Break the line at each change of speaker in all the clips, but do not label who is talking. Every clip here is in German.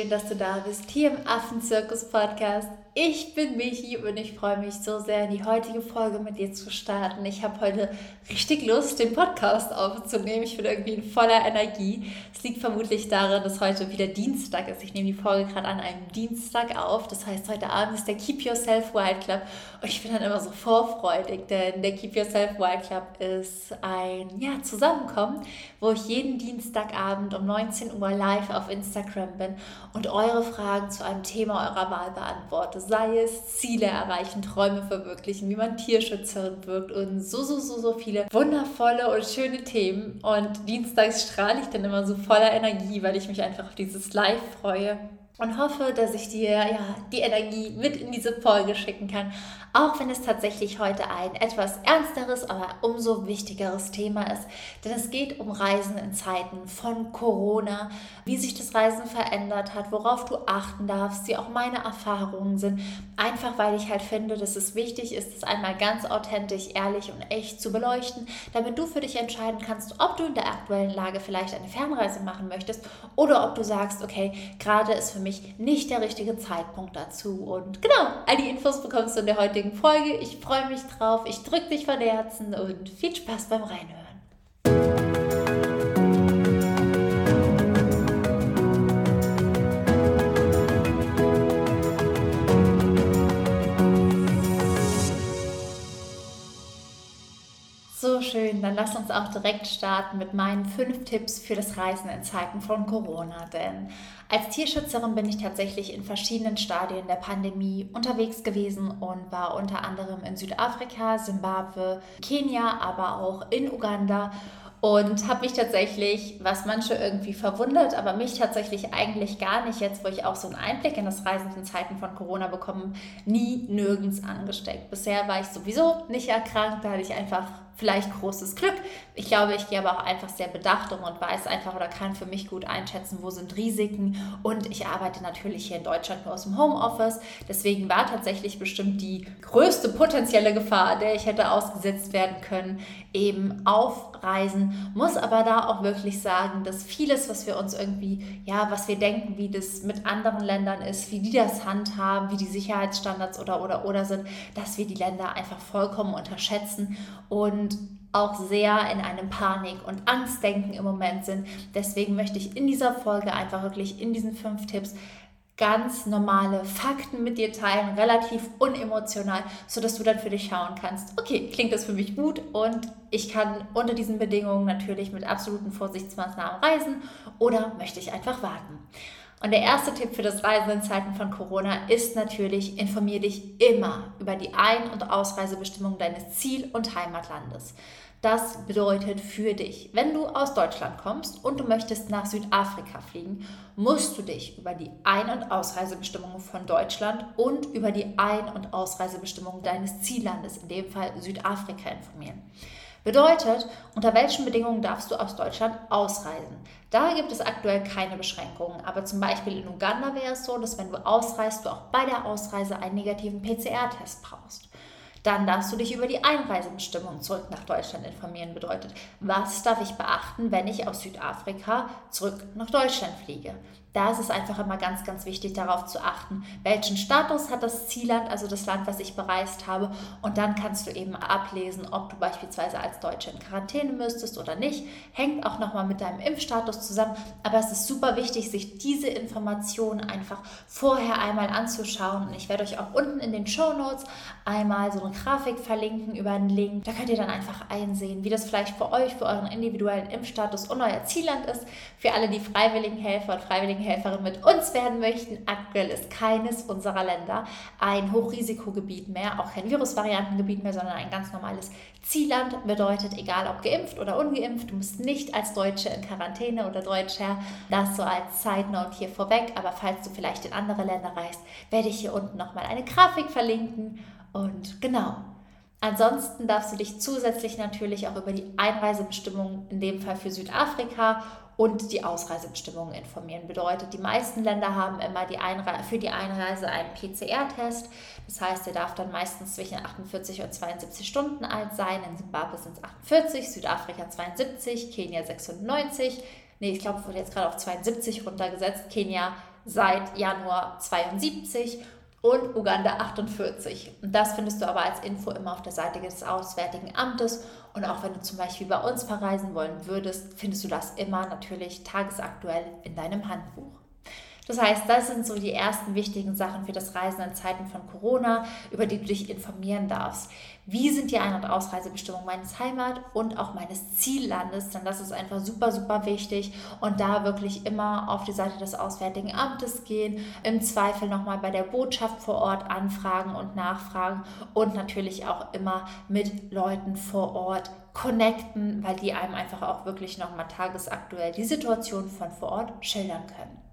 schön, dass du da bist, hier im Affenzirkus-Podcast. Ich bin Michi und ich freue mich so sehr, die heutige Folge mit dir zu starten. Ich habe heute richtig Lust, den Podcast aufzunehmen. Ich bin irgendwie in voller Energie. Es liegt vermutlich daran, dass heute wieder Dienstag ist. Ich nehme die Folge gerade an einem Dienstag auf. Das heißt, heute Abend ist der Keep Yourself Wild Club und ich bin dann immer so vorfreudig, denn der Keep Yourself Wild Club ist ein ja, Zusammenkommen, wo ich jeden Dienstagabend um 19 Uhr live auf Instagram bin und eure Fragen zu einem Thema eurer Wahl beantworte sei es Ziele erreichen, Träume verwirklichen, wie man Tierschützerin wirkt und so, so, so, so viele wundervolle und schöne Themen. Und dienstags strahle ich dann immer so voller Energie, weil ich mich einfach auf dieses Live freue und hoffe, dass ich dir ja die Energie mit in diese Folge schicken kann, auch wenn es tatsächlich heute ein etwas ernsteres, aber umso wichtigeres Thema ist. Denn es geht um Reisen in Zeiten von Corona, wie sich das Reisen verändert hat, worauf du achten darfst, wie auch meine Erfahrungen sind. Einfach weil ich halt finde, dass es wichtig ist, es einmal ganz authentisch, ehrlich und echt zu beleuchten, damit du für dich entscheiden kannst, ob du in der aktuellen Lage vielleicht eine Fernreise machen möchtest oder ob du sagst, okay, gerade ist für mich mich nicht der richtige Zeitpunkt dazu. Und genau, all die Infos bekommst du in der heutigen Folge. Ich freue mich drauf. Ich drücke dich von Herzen und viel Spaß beim Reinhören. So schön, dann lass uns auch direkt starten mit meinen fünf Tipps für das Reisen in Zeiten von Corona. Denn als Tierschützerin bin ich tatsächlich in verschiedenen Stadien der Pandemie unterwegs gewesen und war unter anderem in Südafrika, Simbabwe, Kenia, aber auch in Uganda und habe mich tatsächlich, was manche irgendwie verwundert, aber mich tatsächlich eigentlich gar nicht, jetzt wo ich auch so einen Einblick in das Reisen in Zeiten von Corona bekommen, nie nirgends angesteckt. Bisher war ich sowieso nicht erkrankt, da hatte ich einfach vielleicht großes Glück. Ich glaube, ich gehe aber auch einfach sehr bedacht um und weiß einfach oder kann für mich gut einschätzen, wo sind Risiken. Und ich arbeite natürlich hier in Deutschland nur aus dem Homeoffice. Deswegen war tatsächlich bestimmt die größte potenzielle Gefahr, der ich hätte ausgesetzt werden können, eben auf Reisen. Muss aber da auch wirklich sagen, dass vieles, was wir uns irgendwie, ja, was wir denken, wie das mit anderen Ländern ist, wie die das handhaben, wie die Sicherheitsstandards oder oder oder sind, dass wir die Länder einfach vollkommen unterschätzen und auch sehr in einem Panik- und Angstdenken im Moment sind. Deswegen möchte ich in dieser Folge einfach wirklich in diesen fünf Tipps ganz normale Fakten mit dir teilen, relativ unemotional, sodass du dann für dich schauen kannst, okay, klingt das für mich gut und ich kann unter diesen Bedingungen natürlich mit absoluten Vorsichtsmaßnahmen reisen oder möchte ich einfach warten. Und der erste Tipp für das Reisen in Zeiten von Corona ist natürlich, informiere dich immer über die Ein- und Ausreisebestimmungen deines Ziel- und Heimatlandes. Das bedeutet für dich, wenn du aus Deutschland kommst und du möchtest nach Südafrika fliegen, musst du dich über die Ein- und Ausreisebestimmungen von Deutschland und über die Ein- und Ausreisebestimmungen deines Ziellandes, in dem Fall Südafrika, informieren. Bedeutet, unter welchen Bedingungen darfst du aus Deutschland ausreisen? Da gibt es aktuell keine Beschränkungen, aber zum Beispiel in Uganda wäre es so, dass wenn du ausreist, du auch bei der Ausreise einen negativen PCR-Test brauchst. Dann darfst du dich über die Einreisebestimmungen zurück nach Deutschland informieren. Bedeutet, was darf ich beachten, wenn ich aus Südafrika zurück nach Deutschland fliege? Da ist es einfach immer ganz, ganz wichtig, darauf zu achten, welchen Status hat das Zielland, also das Land, was ich bereist habe. Und dann kannst du eben ablesen, ob du beispielsweise als Deutsche in Quarantäne müsstest oder nicht. Hängt auch nochmal mit deinem Impfstatus zusammen. Aber es ist super wichtig, sich diese Informationen einfach vorher einmal anzuschauen. Und ich werde euch auch unten in den Show Notes einmal so eine Grafik verlinken über einen Link. Da könnt ihr dann einfach einsehen, wie das vielleicht für euch, für euren individuellen Impfstatus und euer Zielland ist. Für alle, die freiwilligen Helfer und freiwilligen Helferin mit uns werden möchten. Aktuell ist keines unserer Länder ein Hochrisikogebiet mehr, auch kein Virusvariantengebiet mehr, sondern ein ganz normales Zielland. Bedeutet, egal ob geimpft oder ungeimpft, du musst nicht als Deutsche in Quarantäne oder Deutscher. Das so als Side Note hier vorweg. Aber falls du vielleicht in andere Länder reist, werde ich hier unten nochmal eine Grafik verlinken. Und genau, Ansonsten darfst du dich zusätzlich natürlich auch über die Einreisebestimmungen, in dem Fall für Südafrika und die Ausreisebestimmungen informieren. Bedeutet, die meisten Länder haben immer die für die Einreise einen PCR-Test. Das heißt, der darf dann meistens zwischen 48 und 72 Stunden alt sein. In Zimbabwe sind es 48, Südafrika 72, Kenia 96. Nee, ich glaube, wurde jetzt gerade auf 72 runtergesetzt. Kenia seit Januar 72 und Uganda 48. Und das findest du aber als Info immer auf der Seite des Auswärtigen Amtes. Und auch wenn du zum Beispiel bei uns verreisen wollen würdest, findest du das immer natürlich tagesaktuell in deinem Handbuch. Das heißt, das sind so die ersten wichtigen Sachen für das Reisen in Zeiten von Corona, über die du dich informieren darfst. Wie sind die Ein- und Ausreisebestimmungen meines Heimat- und auch meines Ziellandes? Denn das ist einfach super, super wichtig. Und da wirklich immer auf die Seite des Auswärtigen Amtes gehen, im Zweifel nochmal bei der Botschaft vor Ort anfragen und nachfragen und natürlich auch immer mit Leuten vor Ort connecten, weil die einem einfach auch wirklich nochmal tagesaktuell die Situation von vor Ort schildern können.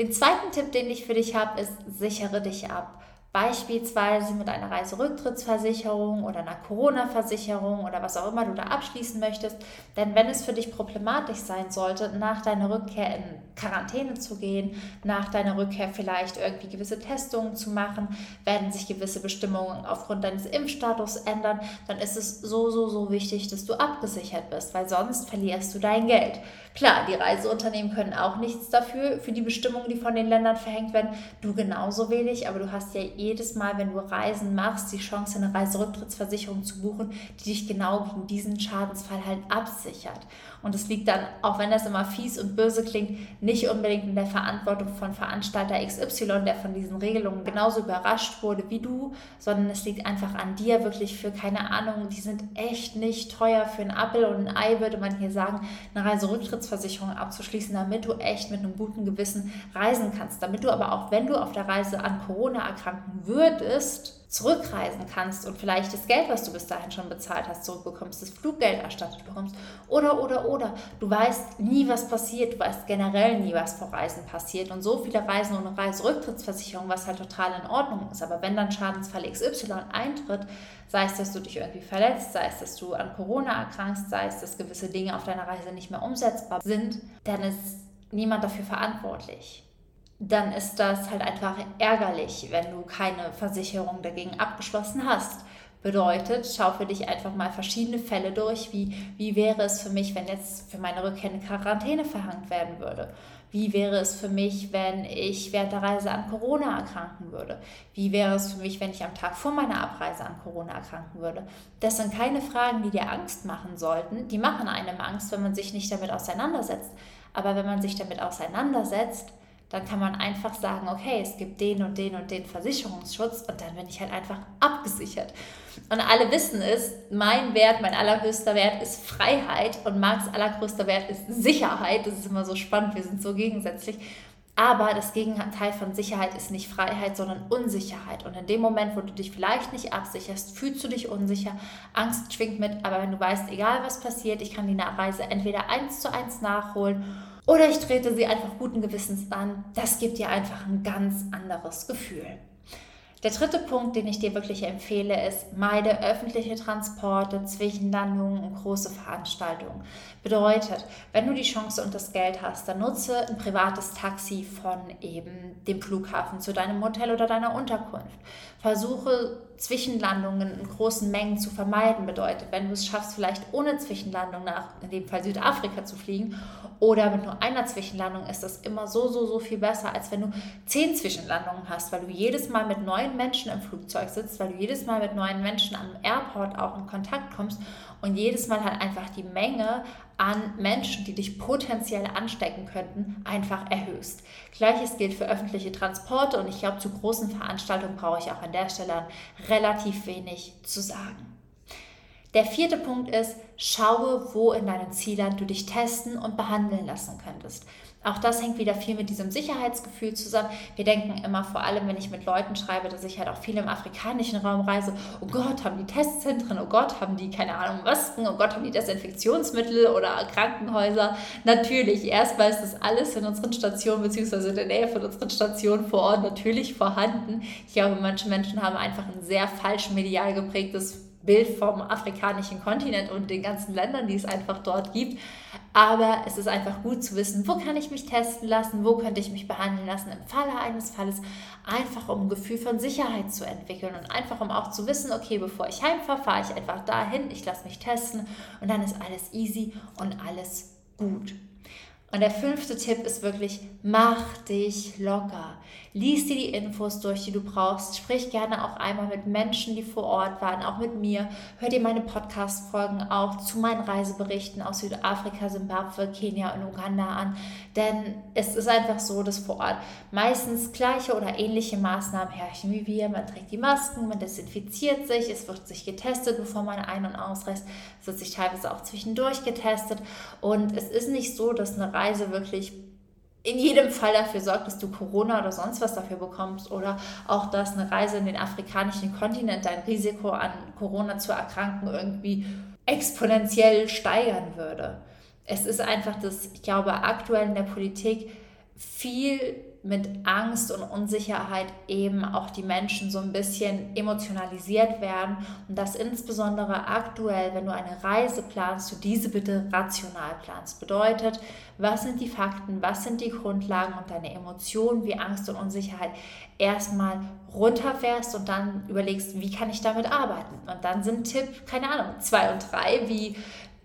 Den zweiten Tipp, den ich für dich habe, ist, sichere dich ab. Beispielsweise mit einer Reiserücktrittsversicherung oder einer Corona-Versicherung oder was auch immer du da abschließen möchtest. Denn wenn es für dich problematisch sein sollte, nach deiner Rückkehr in Quarantäne zu gehen, nach deiner Rückkehr vielleicht irgendwie gewisse Testungen zu machen, werden sich gewisse Bestimmungen aufgrund deines Impfstatus ändern, dann ist es so, so, so wichtig, dass du abgesichert bist, weil sonst verlierst du dein Geld. Klar, die Reiseunternehmen können auch nichts dafür, für die Bestimmungen, die von den Ländern verhängt werden. Du genauso wenig, aber du hast ja jedes Mal, wenn du Reisen machst, die Chance, eine Reiserücktrittsversicherung zu buchen, die dich genau gegen diesen Schadensfall halt absichert. Und es liegt dann, auch wenn das immer fies und böse klingt, nicht unbedingt in der Verantwortung von Veranstalter XY, der von diesen Regelungen genauso überrascht wurde wie du, sondern es liegt einfach an dir, wirklich für keine Ahnung, die sind echt nicht teuer. Für einen Apfel und ein Ei würde man hier sagen, eine Reiserücktrittsversicherung abzuschließen, damit du echt mit einem guten Gewissen reisen kannst. Damit du aber auch, wenn du auf der Reise an Corona erkranken würdest, zurückreisen kannst und vielleicht das Geld, was du bis dahin schon bezahlt hast, zurückbekommst, das Fluggeld erstattet bekommst oder, oder, oder. Du weißt nie, was passiert, du weißt generell nie, was vor Reisen passiert und so viele Reisen ohne Reiserücktrittsversicherung, was halt total in Ordnung ist. Aber wenn dann Schadensfall XY eintritt, sei es, dass du dich irgendwie verletzt, sei es, dass du an Corona erkrankst, sei es, dass gewisse Dinge auf deiner Reise nicht mehr umsetzbar sind, dann ist niemand dafür verantwortlich dann ist das halt einfach ärgerlich, wenn du keine Versicherung dagegen abgeschlossen hast. Bedeutet, schau für dich einfach mal verschiedene Fälle durch, wie, wie wäre es für mich, wenn jetzt für meine Rückkehr eine Quarantäne verhangt werden würde? Wie wäre es für mich, wenn ich während der Reise an Corona erkranken würde? Wie wäre es für mich, wenn ich am Tag vor meiner Abreise an Corona erkranken würde? Das sind keine Fragen, die dir Angst machen sollten. Die machen einem Angst, wenn man sich nicht damit auseinandersetzt. Aber wenn man sich damit auseinandersetzt, dann kann man einfach sagen, okay, es gibt den und den und den Versicherungsschutz und dann bin ich halt einfach abgesichert. Und alle wissen es, mein Wert, mein allerhöchster Wert ist Freiheit und Marks allergrößter Wert ist Sicherheit. Das ist immer so spannend, wir sind so gegensätzlich. Aber das Gegenteil von Sicherheit ist nicht Freiheit, sondern Unsicherheit. Und in dem Moment, wo du dich vielleicht nicht absicherst, fühlst du dich unsicher. Angst schwingt mit, aber wenn du weißt, egal was passiert, ich kann die Reise entweder eins zu eins nachholen oder ich trete sie einfach guten Gewissens an. Das gibt dir einfach ein ganz anderes Gefühl. Der dritte Punkt, den ich dir wirklich empfehle, ist, meide öffentliche Transporte, Zwischenlandungen und große Veranstaltungen. Bedeutet, wenn du die Chance und das Geld hast, dann nutze ein privates Taxi von eben dem Flughafen zu deinem Hotel oder deiner Unterkunft. Versuche Zwischenlandungen in großen Mengen zu vermeiden. Bedeutet, wenn du es schaffst, vielleicht ohne Zwischenlandung nach, in dem Fall Südafrika zu fliegen oder mit nur einer Zwischenlandung, ist das immer so, so, so viel besser, als wenn du zehn Zwischenlandungen hast, weil du jedes Mal mit neuen Menschen im Flugzeug sitzt, weil du jedes Mal mit neuen Menschen am Airport auch in Kontakt kommst und jedes Mal halt einfach die Menge an Menschen, die dich potenziell anstecken könnten, einfach erhöhst. Gleiches gilt für öffentliche Transporte und ich glaube, zu großen Veranstaltungen brauche ich auch an der Stelle relativ wenig zu sagen. Der vierte Punkt ist, schaue, wo in deinem Zielland du dich testen und behandeln lassen könntest. Auch das hängt wieder viel mit diesem Sicherheitsgefühl zusammen. Wir denken immer, vor allem wenn ich mit Leuten schreibe, dass ich halt auch viel im afrikanischen Raum reise, oh Gott, haben die Testzentren, oh Gott, haben die, keine Ahnung, Masken, oh Gott, haben die Desinfektionsmittel oder Krankenhäuser. Natürlich, erstmal ist das alles in unseren Stationen bzw. in der Nähe von unseren Stationen vor Ort natürlich vorhanden. Ich glaube, manche Menschen haben einfach ein sehr falsch medial geprägtes Bild vom afrikanischen Kontinent und den ganzen Ländern, die es einfach dort gibt. Aber es ist einfach gut zu wissen, wo kann ich mich testen lassen, wo könnte ich mich behandeln lassen im Falle eines Falles, einfach um ein Gefühl von Sicherheit zu entwickeln und einfach um auch zu wissen, okay, bevor ich heimfahre, fahre ich einfach dahin, ich lasse mich testen und dann ist alles easy und alles gut. Und der fünfte Tipp ist wirklich, mach dich locker. Lies dir die Infos durch, die du brauchst. Sprich gerne auch einmal mit Menschen, die vor Ort waren, auch mit mir. Hör dir meine Podcast-Folgen auch zu meinen Reiseberichten aus Südafrika, Simbabwe, Kenia und Uganda an. Denn es ist einfach so, dass vor Ort meistens gleiche oder ähnliche Maßnahmen herrschen wie wir. Man trägt die Masken, man desinfiziert sich, es wird sich getestet, bevor man ein- und ausreist. Es wird sich teilweise auch zwischendurch getestet. Und es ist nicht so, dass eine Reise wirklich in jedem Fall dafür sorgt, dass du Corona oder sonst was dafür bekommst oder auch, dass eine Reise in den afrikanischen Kontinent dein Risiko an Corona zu erkranken irgendwie exponentiell steigern würde. Es ist einfach, dass ich glaube, aktuell in der Politik viel mit Angst und Unsicherheit eben auch die Menschen so ein bisschen emotionalisiert werden und dass insbesondere aktuell, wenn du eine Reise planst, du diese bitte rational planst. Bedeutet, was sind die Fakten, was sind die Grundlagen und deine Emotionen wie Angst und Unsicherheit erstmal runterfährst und dann überlegst, wie kann ich damit arbeiten? Und dann sind Tipp, keine Ahnung, zwei und drei, wie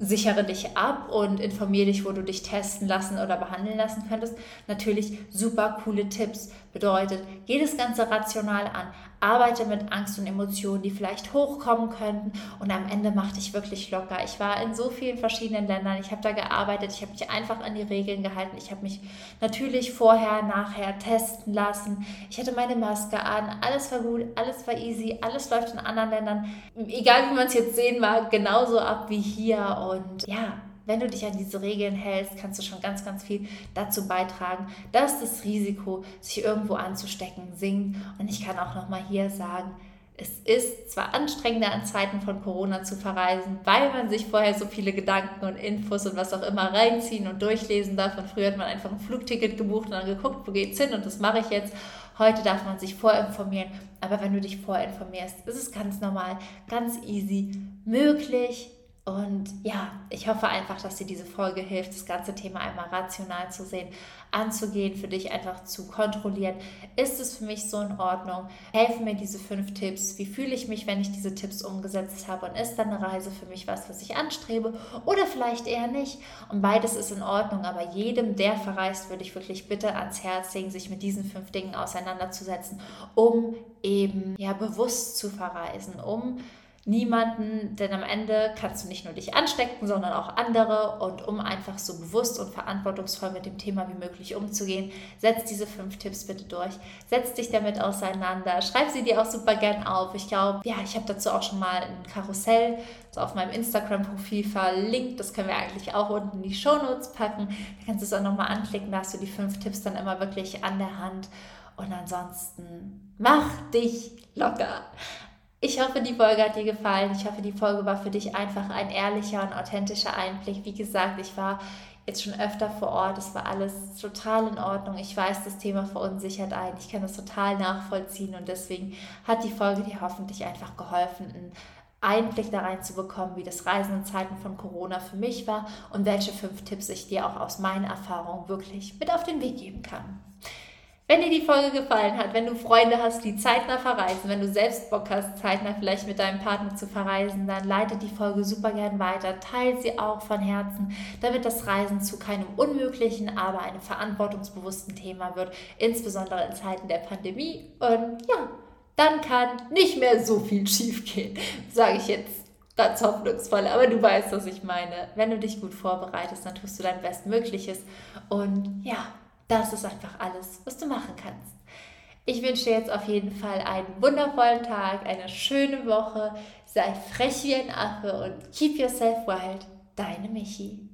sichere dich ab und informiere dich, wo du dich testen lassen oder behandeln lassen könntest. Natürlich super coole Tipps. Bedeutet, geh das Ganze rational an, arbeite mit Angst und Emotionen, die vielleicht hochkommen könnten. Und am Ende mach dich wirklich locker. Ich war in so vielen verschiedenen Ländern, ich habe da gearbeitet, ich habe mich einfach an die Regeln gehalten, ich habe mich natürlich vorher, nachher testen lassen, ich hatte meine Maske an, alles war gut, alles war easy, alles läuft in anderen Ländern, egal wie man es jetzt sehen mag, genauso ab wie hier. Und ja, wenn du dich an diese Regeln hältst, kannst du schon ganz, ganz viel dazu beitragen, dass das Risiko, sich irgendwo anzustecken, sinkt. Und ich kann auch nochmal hier sagen, es ist zwar anstrengender an Zeiten von Corona zu verreisen, weil man sich vorher so viele Gedanken und Infos und was auch immer reinziehen und durchlesen darf. Und früher hat man einfach ein Flugticket gebucht und dann geguckt, wo geht's hin und das mache ich jetzt. Heute darf man sich vorinformieren, aber wenn du dich vorinformierst, ist es ganz normal, ganz easy möglich, und ja, ich hoffe einfach, dass dir diese Folge hilft, das ganze Thema einmal rational zu sehen, anzugehen, für dich einfach zu kontrollieren. Ist es für mich so in Ordnung? Helfen mir diese fünf Tipps? Wie fühle ich mich, wenn ich diese Tipps umgesetzt habe? Und ist dann eine Reise für mich was, was ich anstrebe? Oder vielleicht eher nicht? Und beides ist in Ordnung, aber jedem, der verreist, würde ich wirklich bitte ans Herz legen, sich mit diesen fünf Dingen auseinanderzusetzen, um eben ja bewusst zu verreisen, um niemanden, denn am Ende kannst du nicht nur dich anstecken, sondern auch andere. Und um einfach so bewusst und verantwortungsvoll mit dem Thema wie möglich umzugehen, setz diese fünf Tipps bitte durch. Setz dich damit auseinander. Schreib sie dir auch super gern auf. Ich glaube, ja, ich habe dazu auch schon mal ein Karussell so auf meinem Instagram-Profil verlinkt. Das können wir eigentlich auch unten in die Shownotes packen. Da kannst du es auch nochmal anklicken. Da hast du die fünf Tipps dann immer wirklich an der Hand. Und ansonsten mach dich locker. Ich hoffe, die Folge hat dir gefallen. Ich hoffe, die Folge war für dich einfach ein ehrlicher und authentischer Einblick. Wie gesagt, ich war jetzt schon öfter vor Ort. Es war alles total in Ordnung. Ich weiß, das Thema verunsichert ein. Ich kann das total nachvollziehen und deswegen hat die Folge dir hoffentlich einfach geholfen, einen Einblick da rein zu bekommen, wie das Reisen in Zeiten von Corona für mich war und welche fünf Tipps ich dir auch aus meinen Erfahrungen wirklich mit auf den Weg geben kann. Wenn dir die Folge gefallen hat, wenn du Freunde hast, die zeitnah verreisen, wenn du selbst Bock hast, zeitnah vielleicht mit deinem Partner zu verreisen, dann leite die Folge super gern weiter, teile sie auch von Herzen, damit das Reisen zu keinem unmöglichen, aber einem verantwortungsbewussten Thema wird, insbesondere in Zeiten der Pandemie. Und ja, dann kann nicht mehr so viel schiefgehen, sage ich jetzt ganz hoffnungsvoll, aber du weißt, was ich meine. Wenn du dich gut vorbereitest, dann tust du dein Bestmögliches. Und ja, das ist einfach alles, was du machen kannst. Ich wünsche dir jetzt auf jeden Fall einen wundervollen Tag, eine schöne Woche. Sei frech wie ein Affe und keep yourself wild. Deine Michi.